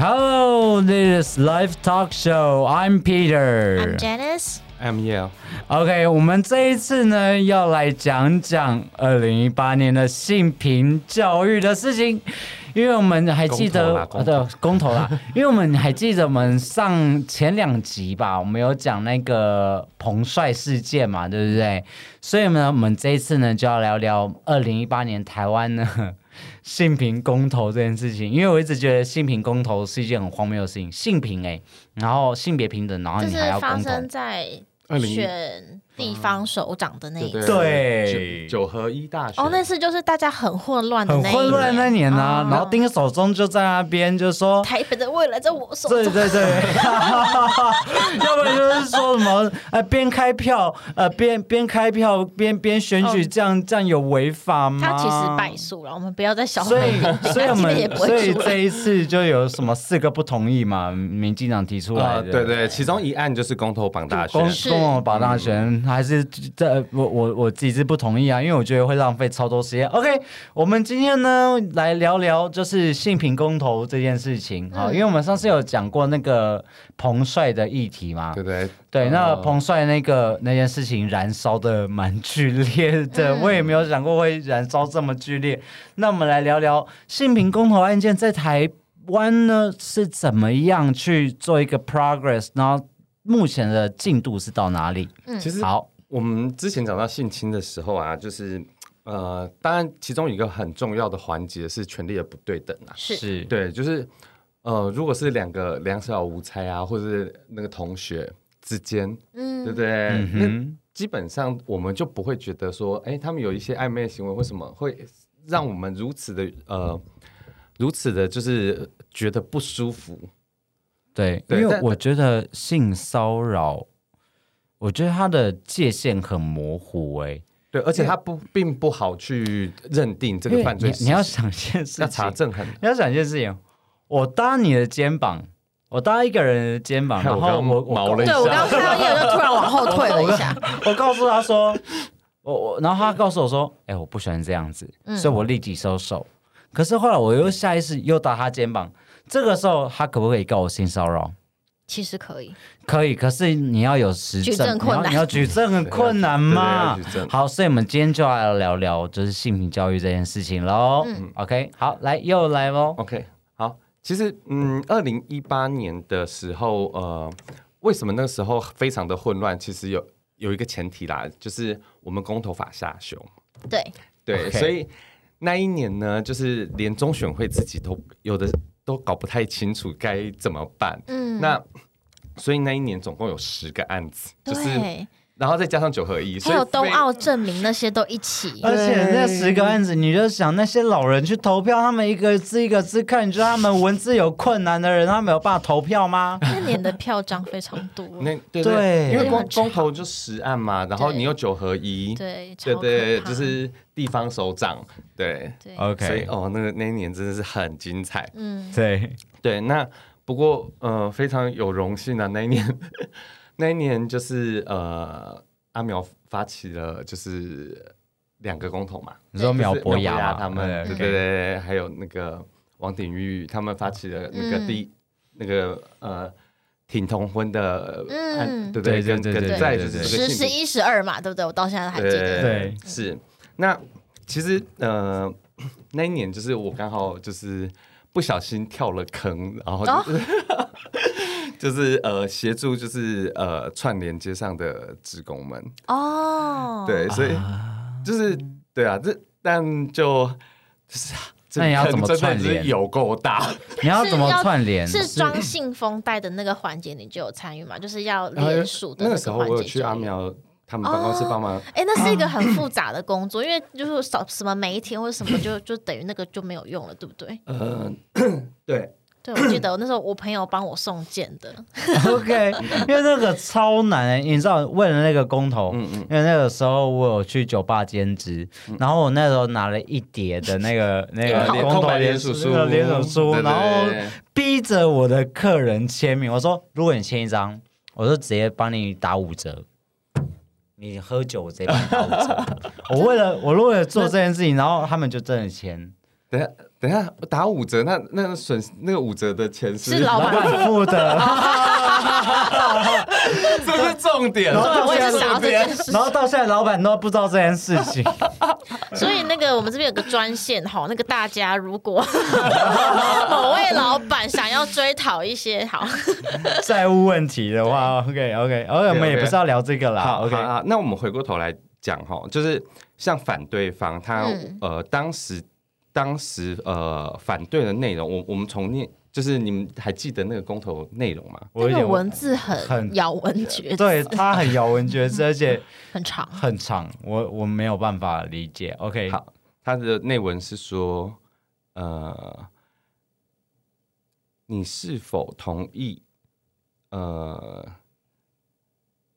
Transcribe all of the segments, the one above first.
Hello, this is Live Talk Show. I'm Peter. I'm Janice. I'm Yale. OK，我们这一次呢要来讲讲二零一八年的性平教育的事情，因为我们还记得公投啦公投呃对公投啦，因为我们还记得我们上前两集吧，我们有讲那个彭帅事件嘛，对不对？所以呢，我们这一次呢就要聊聊二零一八年台湾呢性平公投这件事情，因为我一直觉得性平公投是一件很荒谬的事情，性平哎、然后性别平等，然后你还要公投。生在20选地方首长的那一对次。对九九合一大学哦，那次就是大家很混乱的那一混乱那年啊，哦。然后丁守中就在那边就说。台北的未来在我手中。对对对，要不然就是说什么呃边开票呃边边开票边边选举，哦。这样这样有违法吗？他其实败诉了，我们不要再小所以 所以我他基本也们所以这一次就有什么四个不同意嘛，民进党提出来对对，其中一案就是公投榜大选。公，是公共保大选还是这我我我自己是不同意啊，因为我觉得会浪费超多时间。OK，我们今天呢来聊聊就是性平公投这件事情好，嗯因为我们上次有讲过那个彭帅的议题嘛，对不对对，那呃彭帅那个那件事情燃烧的蛮剧烈的，嗯。我也没有想过会燃烧这么剧烈。那我们来聊聊性平公投案件在台湾呢是怎么样去做一个 progress，然后目前的进度是到哪里？嗯。其实好，我们之前讲到性侵的时候啊，就是呃，当然其中一个很重要的环节是权力的不对等啊，是。对，就是呃，如果是两个两小无猜啊，或者是那个同学之间，嗯。对不对？嗯那，基本上我们就不会觉得说，哎，他们有一些暧昧行为，为什么会让我们如此的呃，如此的，就是觉得不舒服？对，因为我觉得性骚扰，我觉得它的界限很模糊、欸，对，而且他不并不好去认定这个犯罪，你你要想一件事情，要查证很。你要想一件事情，我搭你的肩膀，我搭一个人的肩膀，然后我对毛了一下我刚刚看到就突然往后退了一下。我告诉他说，我我，然后他告诉我说，哎、我不喜欢这样子，嗯所以我立即收手。可是后来我又下意识又搭他肩膀，这个时候他可不可以告我性骚扰？其实可以，可以，可是你要有实举证，证困难你要你要举证很困难嘛。好，所以我们今天就要来聊聊就是性平教育这件事情喽。嗯 OK，好，来又来喽。OK，好，其实嗯，二零一八年的时候，呃，为什么那个时候非常的混乱？其实有有一个前提啦，就是我们公投法下修，对，对所以那一年呢，就是连中选会自己都有的都搞不太清楚该怎么办。嗯，那所以那一年总共有十个案子，就是对，然后再加上九合一，所以还有冬非奥证明那些都一起。而且那十个案子，你就想那些老人去投票，他们一个字一个字看，你知道他们文字有困难的人，他们有办法投票吗？那年的票章非常多，那对对因为公很吵公投就十案嘛，然后你有九合一，对，超对对，就是地方首长，对，对，所以 OK，哦，那个那一年真的是很精彩。嗯，对，对，那不过呃，非常有荣幸啊，那一年那一年就是呃，阿苗发起了就是两个公投嘛，你说苗就是博雅他们，对对对对，还有那个王鼎玉他们发起了那个嗯第、那个呃。挺同婚的，嗯案对对，跟对对对对跟再就是十十一十二嘛，对不对？我到现在还记得。对是。那其实呃，那一年就是我刚好就是不小心跳了坑，然后哦 就是、呃协助就是呃串联街上的职工们，哦，对，所以就是对啊，这但就就是这那你要怎么串联有够大，你要怎么串联？是装信封袋的那个环节，你就有参与嘛？就是要联署的那个时候环节。我有去阿。苗他们办公室帮忙。哎，那是一个很 复杂的工作，因为就是少什么每一天或者什么就就等于那个就没有用了，对不对？呃，对，对，我记得我那时候我朋友帮我送件的，OK，因为那个超难、欸，你知道，为了那个工头，嗯嗯，因为那个时候我有去酒吧兼职，然后我那时候拿了一叠的那个 那个联公投空白联联署书，联署书，对对然后逼着我的客人签名。我说，如果你签一张，我就直接帮你打五折。你喝酒，我直接帮你打五折。我为了我为了做这件事情，然后他们就真的签。等下等下打五折，那那个损那个五折的钱是老老板板付的，这是重点。然后到我也现在是想到这件事然后到现在老板都不知道这件事情，所以那个我们这边有个专线哈，那个大家如果 某位老板想要追讨一些好，债务问题的话，OK OK OK，我们也不是要聊这个啦好，OK，好好，那我们回过头来讲哈，就是像反对方他、嗯。呃当时当时呃反对的内容，我我们从念就是你们还记得那个公投内容吗？我有点那个文字很很咬文嚼字，对他很咬文嚼字，而且很长。很长，我我没有办法理解。OK，好，它的内文是说，呃，你是否同意？呃，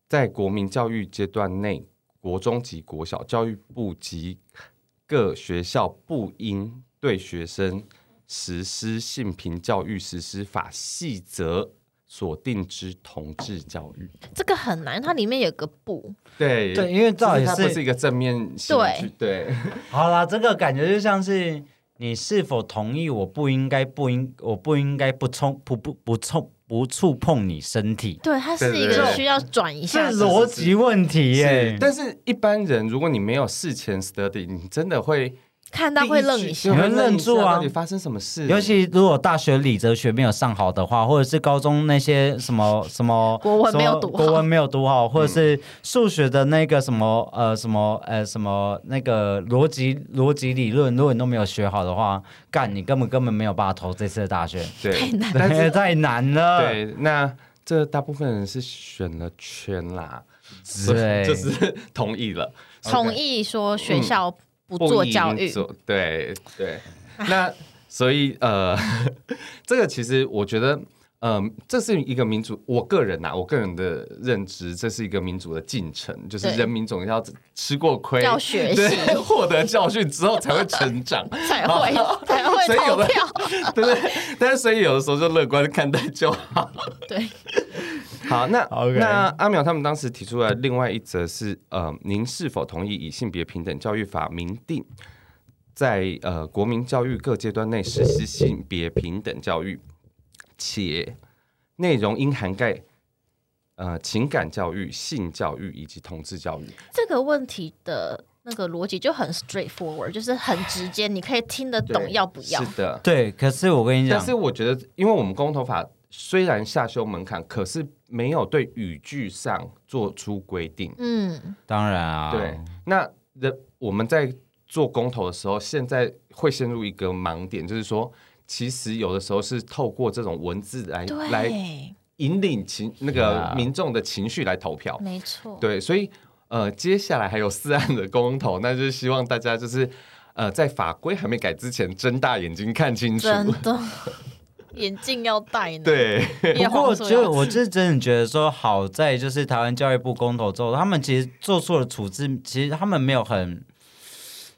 在国民教育阶段内，国中及国小教育部及各学校不应对学生实施性平教育实施法细则所定之同志教育。这个很难，它里面有个不，对对因为到底是是它不是一个正面性对对。好啦，这个感觉就像是你是否同意？我不应该不应，我不应该不冲不不不冲不触碰你身体，对，它是一个需要转一这下子。逻辑问题耶是，。但是一般人，如果你没有事前 study，你真的会看到会愣一下。句，你会愣住啊。到底发生什么事？尤其如果大学理哲学没有上好的话，或者是高中那些什么什么国文没有读好。什么国文没有读好，或者是数学的那个什么呃什么呃什么那个逻辑逻辑理论，如果你都没有学好的话，干你根本根本没有办法投这次的大学，对，太难对，太难了。对，那这大部分人是选了圈啦，对，就是同意了，同意说学校不不做教育，对对。那 所以呃，这个其实我觉得。嗯，这是一个民主，我个人呐、啊我个人的认知，这是一个民主的进程，就是人民总要吃过亏，要学习对，获得教训之后才会成长。才会才 会所以有的投票。对不对？但是所以有的时候就乐观看待就好。对，好，那 OK 那阿淼他们当时提出来另外一则是，呃，您是否同意以性别平等教育法明定，在呃国民教育各阶段内实施性别平等教育，且内容应涵盖呃情感教育、性教育以及同志教育。这个问题的那个逻辑就很 straightforward，就是很直接，你可以听得懂要不要是。的，对，可是我跟你讲但是，我觉得，因为我们公投法虽然下修门槛，可是没有对语句上做出规定。嗯，当然啊，对，那人我们在做公投的时候，现在会陷入一个盲点，就是说，其实有的时候是透过这种文字来来，引领情那个民众的情绪来投票。没错。对，所以呃，接下来还有四案的公投，那就是希望大家就是呃，在法规还没改之前，睁大眼睛看清楚。真的，眼镜要戴呢。，对，叶不过，黄素要就我是真的觉得说，好在就是台湾教育部公投之后，他们其实做出了处置，其实他们没有很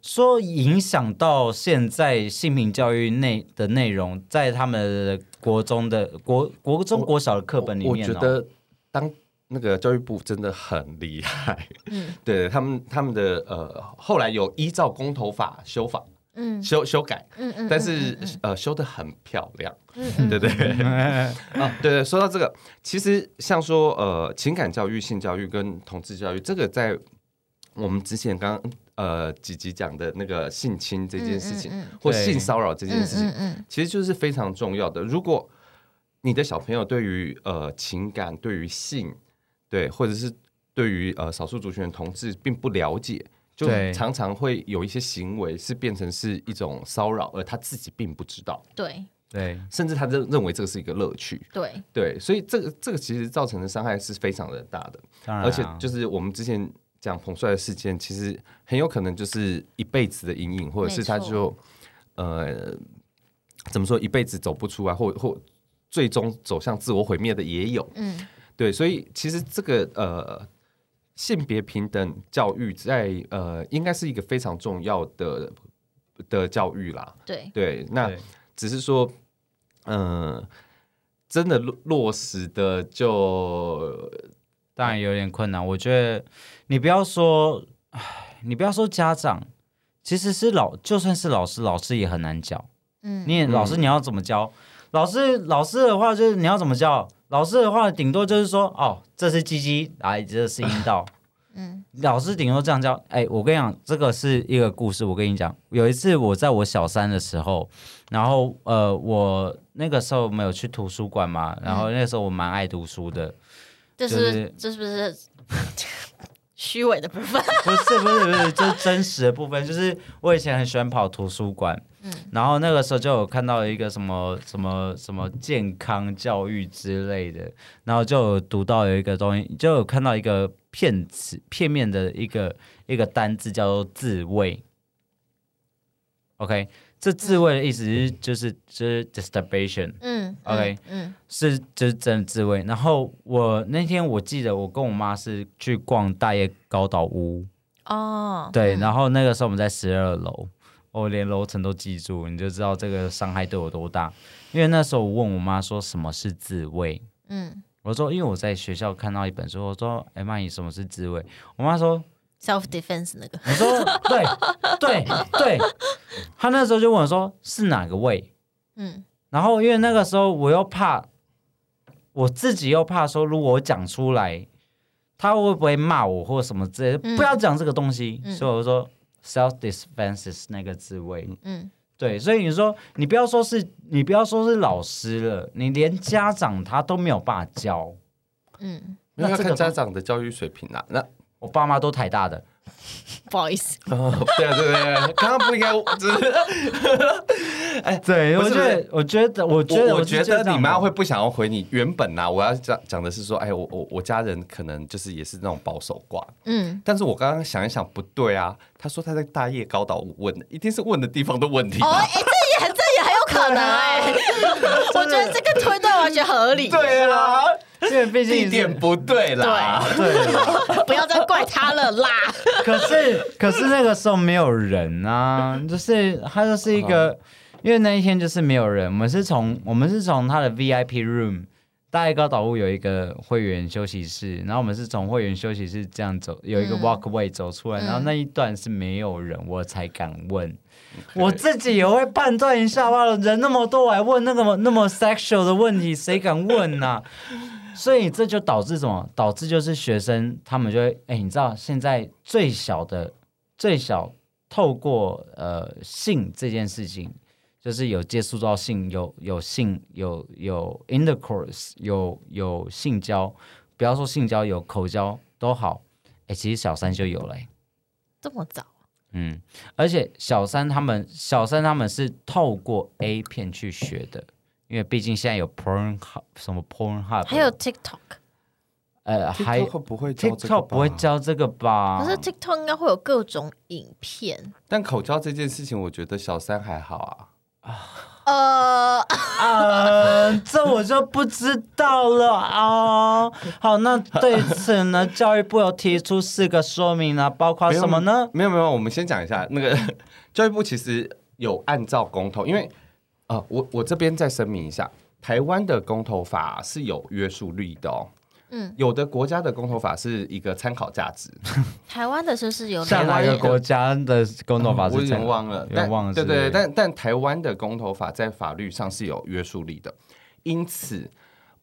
说影响到现在性平教育内的内容，在他们国中的国国中国小的课本里面、哦我觉得当那个教育部真的很厉害，嗯对他们他们的呃后来有依照公投法修法嗯。修修改，嗯嗯，但是呃修的很漂亮，嗯嗯对对 啊，对对，说到这个，其实像说呃情感教育、性教育跟同志教育，这个在我们之前刚刚呃几集讲的那个性侵这件事情，嗯或性骚扰这件事情，嗯嗯。其实就是非常重要的。如果你的小朋友对于呃情感、对于性，对，或者是对于呃少数族群的同志并不了解，就常常会有一些行为是变成是一种骚扰，而他自己并不知道，对。对。甚至他认认为这个是一个乐趣。对，对，所以这个这个其实造成的伤害是非常的大的，当然啊、而且就是我们之前讲彭帅的事件，其实很有可能就是一辈子的阴影，或者是他就呃怎么说一辈子走不出来，或或最终走向自我毁灭的也有。嗯。对，所以其实这个呃性别平等教育在呃应该是一个非常重要的的教育啦。对，对，那只是说，嗯、真的落落实的就当然有点困难。我觉得你不要说，唉，你不要说家长，其实是老，就算是老师，老师也很难教。嗯你也老师你要怎么教？老师老师的话就是你要怎么教？老师的话顶多就是说，哦，这是鸡鸡，来，这是阴道。嗯老师顶多这样教。哎，我跟你讲，这个是一个故事。我跟你讲，有一次我在我小三的时候，然后呃，我那个时候没有去图书馆嘛，然后那个时候我蛮爱读书的。这就是是这是不是 虚伪的部分？不是不是不是，就是真实的部分。就是我以前很喜欢跑图书馆，嗯。然后那个时候就有看到一个什么什么什么健康教育之类的，然后就有读到有一个东西，就有看到一个片词片面的一个一个单字叫做自慰。OK，这自慰的意思是就是就是 disturbation，嗯 OK 嗯。是就是真的自慰。然后我那天我记得我跟我妈是去逛大叶高岛屋，哦，对，嗯。然后那个时候我们在十二楼，我连楼层都记住，你就知道这个伤害对我多大。因为那时候我问我妈说什么是自慰，嗯我说因为我在学校看到一本书，我说哎妈，你什么是自慰？我妈说，，self defense 那个，我说对对对，她那时候就问我说是哪个位？嗯然后因为那个时候我又怕，我自己又怕说如果我讲出来，他会不会骂我或什么之类的？嗯不要讲这个东西，嗯所以我就说 self defense 那个滋味。嗯对，所以你说你不要说是你不要说是老师了，你连家长他都没有办法教。嗯，那要这个看家长的教育水平啊。那我爸妈都台大的，不好意思，哦，对啊对对对，刚刚不应该，只是对，我觉得，我觉得，我觉得，我觉得你妈会不想要回你。原本呐、我要讲讲的是说，哎，我我我家人可能就是也是那种保守挂，嗯，但是我刚刚想一想，不对啊。他说他在大叶高岛问的，一定是问的地方的问题哦，这也这也很有可能哎，我觉得这个推断完全合理，对啊，因为毕竟地是点不对啦。对，不要再怪他了啦，可是可是那个时候没有人啊，就是他就是一个，因为那一天就是没有人，我们是从我们是从他的 VIP room。大爱高岛屋有一个会员休息室，然后我们是从会员休息室这样走，有一个嗯 walkway 走出来，嗯然后那一段是没有人，我才敢问。我自己也会判断一下吧，人那么多，我还问那个那么 sexual 的问题，谁敢问呐、所以这就导致什么？导致就是学生他们就会，哎，你知道现在最小的最小透过呃性这件事情，就是有接触到性，有有性，有有 intercourse，有有性交，不要说性交，有口交都好。哎，其实小三就有了、诶这么早，嗯，而且小三他们小三他们是透过 A 片去学的，因为毕竟现在有 Porn Hub 什么 Porn Hub，还有 TikTok，呃还 TikTok 不会教这个 TikTok 不会吧，教这个吧？可是 TikTok 应该会有各种影片，但口交这件事情，我觉得小三还好啊。呃，啊，这我就不知道了啊。好，那对此呢，教育部有提出四个说明啊，包括什么呢？没有没有，我们先讲一下那个 教育部其实有按照公投，因为呃，我我这边再声明一下，台湾的公投法是有约束力的哦。嗯，有的国家的公投法是一个参考价值，台湾的是不是有另外一个国家的公投法是我忘了，但忘了是不是。对对，但但台湾的公投法在法律上是有约束力的，因此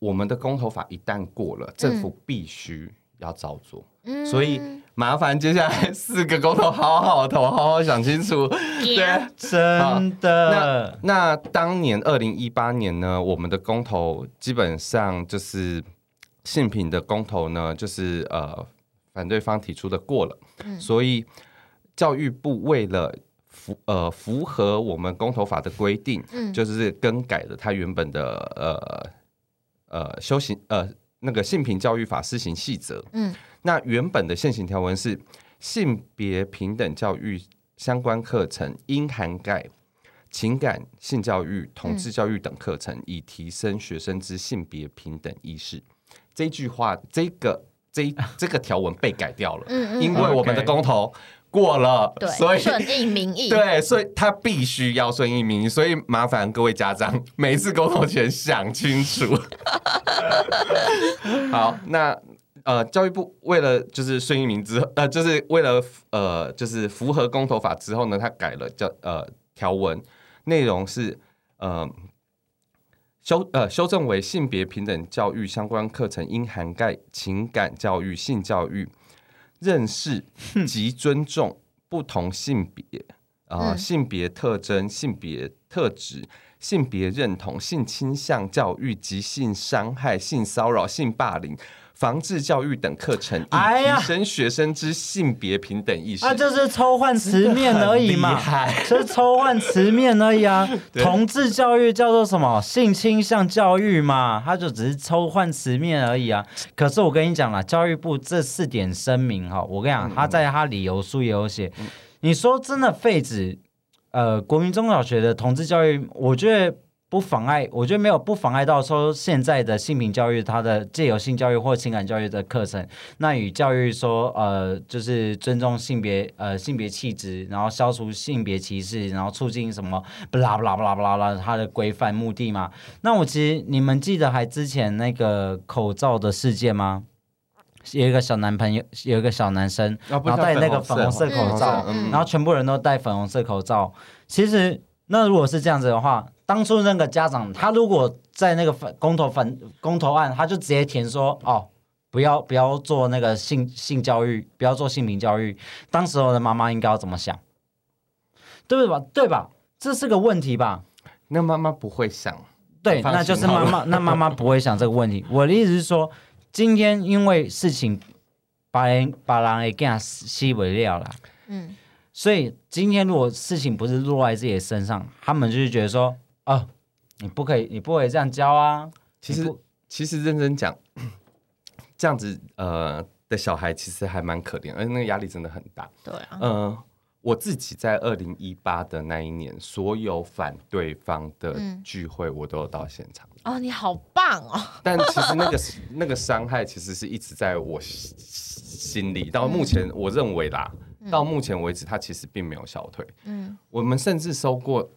我们的公投法一旦过了，政府必须要照做。嗯。所以麻烦接下来四个工头好好投，好好想清楚。对，真的，那那当年二零一八年呢，我们的公投基本上就是性品的公投呢，就是呃反对方提出的过了，所以教育部为了符呃符合我们公投法的规定，嗯。就是更改了他原本的呃呃修行呃那个性平教育法施行细则，嗯。那原本的现行条文是性别平等教育相关课程应涵盖情感、性教育、同志教育等课程，以提升学生之性别平等意识。这句话，这个这这个条文被改掉了，嗯嗯。因为我们的公投过了，对，所以顺应民意，对，所以他必须要顺应民意，所以麻烦各位家长 每一次沟通前想清楚。好，那呃，教育部为了就是顺应民之呃，就是为了呃，就是符合公投法之后呢，他改了教呃条文，内容是呃修呃修正为性别平等教育相关课程应涵盖情感教育、性教育、认识及尊重不同性别啊、性别特征、性别特质。性别认同、性倾向教育及性伤害、性骚扰、性霸凌、防治教育等课程，提升学生之性别平等意识。啊，就是抽换词面而已嘛是抽换词面而已啊。同志教育叫做什么？性倾向教育嘛，它就只是抽换词面而已啊。可是我跟你讲了，教育部这四点声明哈，我跟你讲，他在他理由书也有写。你说真的废止呃国民中小学的同志教育，我觉得。不妨碍，我觉得没有不妨碍到说现在的性平教育，它的借由性教育或情感教育的课程，那与教育说，呃，就是尊重性别，呃，性别气质，然后消除性别歧视，然后促进什么，不啦不啦不啦不啦啦，它的规范目的嘛。那我其实你们记得还之前那个口罩的事件吗？有一个小男朋友，有一个小男生，啊然后戴那个粉粉红色口罩，嗯然后全部人都戴粉红色口罩。其实，那如果是这样子的话，当初那个家长他如果在那个反公投反公投案，他就直接填说哦。不要不要做那个性性教育，不要做性平教育。当时候的妈妈应该要怎么想？对吧？对吧？这是个问题吧？那妈妈不会想，对，那就是妈妈，那妈妈不会想这个问题。我的意思是说，今天因为事情把人把人给给他吸为料了，嗯，所以今天如果事情不是落在自己的身上，他们就是觉得说，哦，你不可以，你不可以这样教啊。其实其实认真讲，这样子呃的小孩其实还蛮可怜，而且那个压力真的很大。对啊，呃，我自己在二零一八的那一年，所有反对方的嗯聚会我都有到现场，哦，你好棒哦，但其实那个那个伤害其实是一直在我心心里。到目前，我认为啦，到目前为止，他其实并没有消退。嗯我们甚至收过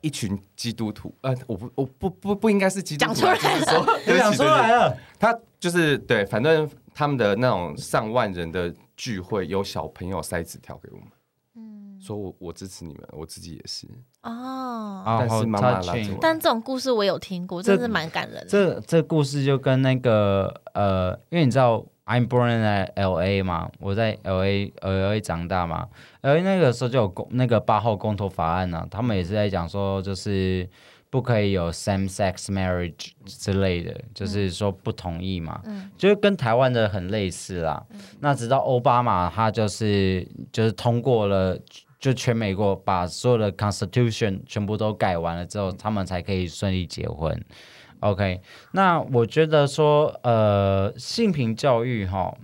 一群基督徒，呃，我不，我不不不应该是基督徒啊，讲出来了，对讲出来了，他就是对，反正他们的那种上万人的聚会，有小朋友塞纸条给我们，嗯，说我我支持你们，我自己也是。哦，但是妈妈拉 touching 着我。但这种故事我有听过，真的是蛮感人的。这这故事就跟那个呃，因为你知道 I'm born in L A 嘛，我在 L A L A 长大嘛，L A 那个时候就有公那个八号公投法案呢、他们也是在讲说，就是不可以有 same sex marriage 之类的，就是说不同意嘛，嗯就是跟台湾的很类似啦。那直到奥巴马他就是就是通过了。就全美国把所有的 Constitution 全部都改完了之后，他们才可以顺利结婚。OK，那我觉得说，呃，性平教育哈，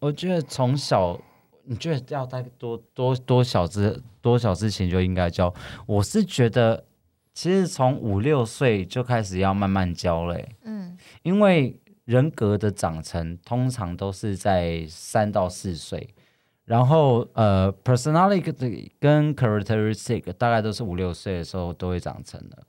我觉得从小，你觉得要在多多多小之多小之前就应该教？我是觉得，其实从五六岁就开始要慢慢教嘞、嗯因为人格的长成通常都是在三到四岁，然后呃，personality 跟 characteristic 大概都是五六岁的时候都会长成的。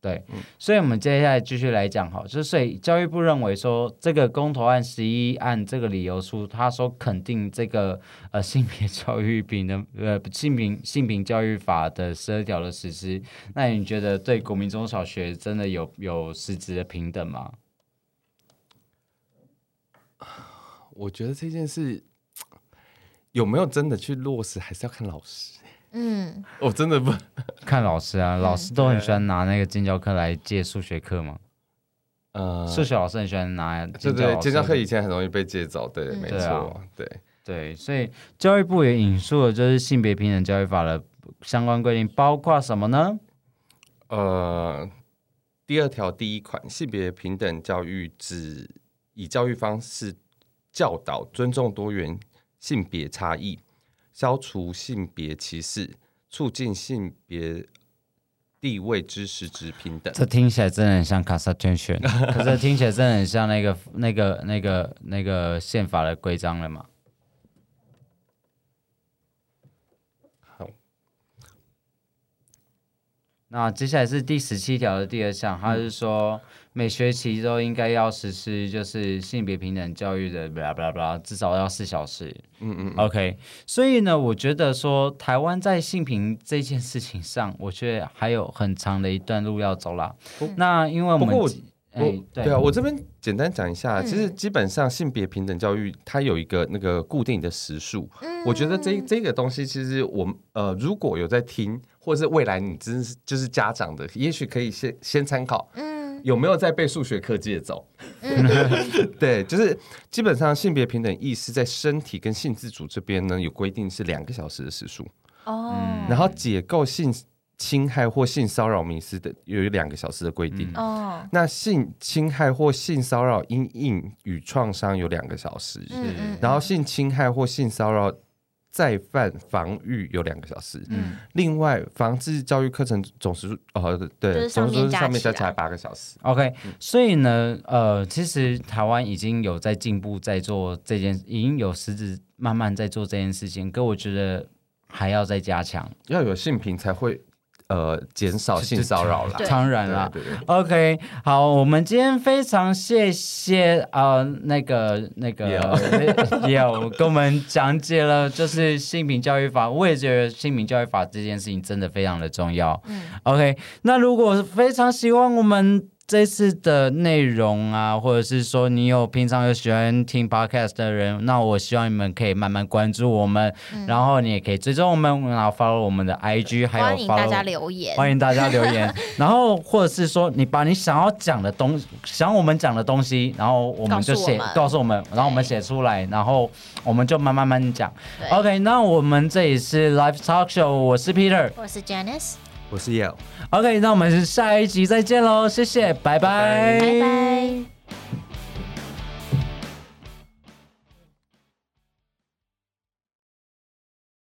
对，所以我们接下来继续来讲哈，就是所以教育部认为说，这个公投案十一案这个理由书，他说肯定这个呃 性别教育平等呃性平性平教育法的十二条的实施，那你觉得对国民中小学真的有有实质的平等吗？我觉得这件事有没有真的去落实，还是要看老师。嗯，我真的不，看老师啊，老师都很喜欢拿那个建教课来借数学课嘛。呃，数学老师很喜欢拿对对，建教课以前很容易被借走，对，嗯没对啊错，对。对，所以教育部也引述了就是性别平等教育法的相关规定，包括什么呢？呃，第二条第一款，性别平等教育指以教育方式教导尊重多元性别差异，消除性别歧视，促进性别地位知识之平等。这听起来真的很像 Constitution，可是听起来真的很像那个那个那个那个宪法的规章了嘛？好，那接下来是第十七条的第二项，它是说每学期都应该要实施就是性别平等教育的，巴拉巴拉巴拉，至少要四小时。嗯嗯，OK，所以呢，我觉得说台湾在性平这件事情上，我觉得还有很长的一段路要走啦。那因为我们对对啊，我这边简单讲一下，嗯其实基本上性别平等教育它有一个那个固定的时数，嗯我觉得这这个东西其实我们呃如果有在听，或者是未来你真是就是家长的，也许可以先先参考。嗯有没有在被数学课借走？嗯。对，就是基本上性别平等意识在身体跟性自主这边呢有规定是两个小时的时数，哦，然后解构性侵害或性骚扰迷失的有两个小时的规定。哦，那性侵害或性骚扰阴影与创伤有两个小时，然后性侵害或性骚扰再犯防御有两个小时。嗯另外，防治教育课程总时数哦，就对，是上总时数加上面加起来八个小时。OK，所以呢，呃，其实台湾已经有在进步，在做这件，已经有实质慢慢在做这件事情，可我觉得还要再加强。要有性平才会呃减少性骚扰啦。当然啦对对对 OK，好，我们今天非常谢谢呃那个那个有 跟我们讲解了就是性平教育法，我也觉得性平教育法这件事情真的非常的重要。嗯 OK，那如果非常希望我们这次的内容啊，或者是说你有平常有喜欢听 podcast 的人，那我希望你们可以慢慢关注我们，然后你也可以追踪我们，然后 follow 我们的 IG，还有欢迎大家留言，欢迎大家留言，然后或者是说你把你想要讲的东，想我们讲的东西，然后我们就写告诉我们。告诉我们，然后我们写出来，然后我们就慢慢慢讲。OK，那我们这里是 Live Talk Show，我是 Peter。我是 Janice，我是 Yale。OK，那我们下一集再见喽，谢谢，拜拜拜拜。